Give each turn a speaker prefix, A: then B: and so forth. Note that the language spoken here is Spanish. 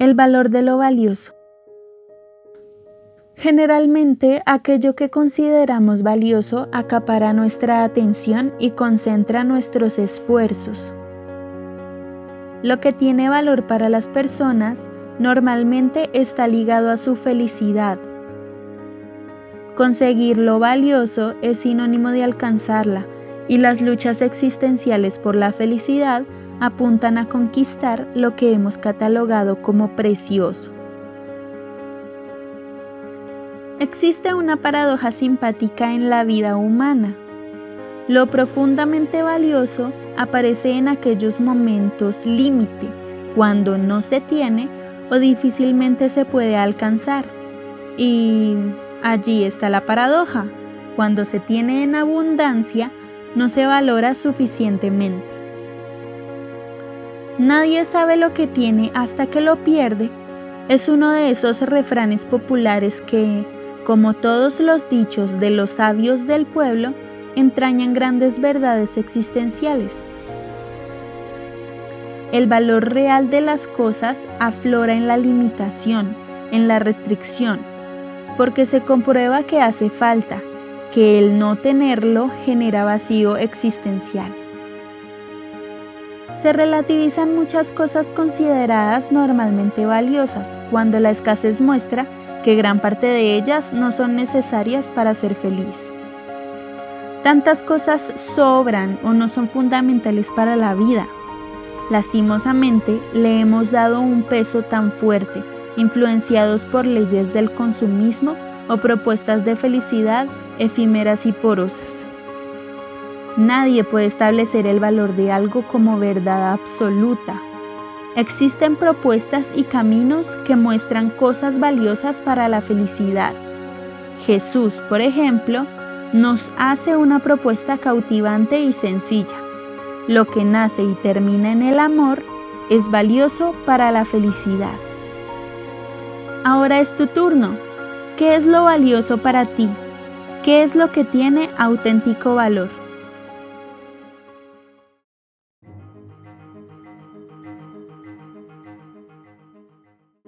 A: El valor de lo valioso. Generalmente aquello que consideramos valioso acapara nuestra atención y concentra nuestros esfuerzos. Lo que tiene valor para las personas normalmente está ligado a su felicidad. Conseguir lo valioso es sinónimo de alcanzarla y las luchas existenciales por la felicidad apuntan a conquistar lo que hemos catalogado como precioso. Existe una paradoja simpática en la vida humana. Lo profundamente valioso aparece en aquellos momentos límite, cuando no se tiene o difícilmente se puede alcanzar. Y allí está la paradoja. Cuando se tiene en abundancia, no se valora suficientemente. Nadie sabe lo que tiene hasta que lo pierde. Es uno de esos refranes populares que, como todos los dichos de los sabios del pueblo, entrañan grandes verdades existenciales. El valor real de las cosas aflora en la limitación, en la restricción, porque se comprueba que hace falta, que el no tenerlo genera vacío existencial se relativizan muchas cosas consideradas normalmente valiosas, cuando la escasez muestra que gran parte de ellas no son necesarias para ser feliz. Tantas cosas sobran o no son fundamentales para la vida. Lastimosamente, le hemos dado un peso tan fuerte, influenciados por leyes del consumismo o propuestas de felicidad efímeras y porosas. Nadie puede establecer el valor de algo como verdad absoluta. Existen propuestas y caminos que muestran cosas valiosas para la felicidad. Jesús, por ejemplo, nos hace una propuesta cautivante y sencilla. Lo que nace y termina en el amor es valioso para la felicidad. Ahora es tu turno. ¿Qué es lo valioso para ti? ¿Qué es lo que tiene auténtico valor?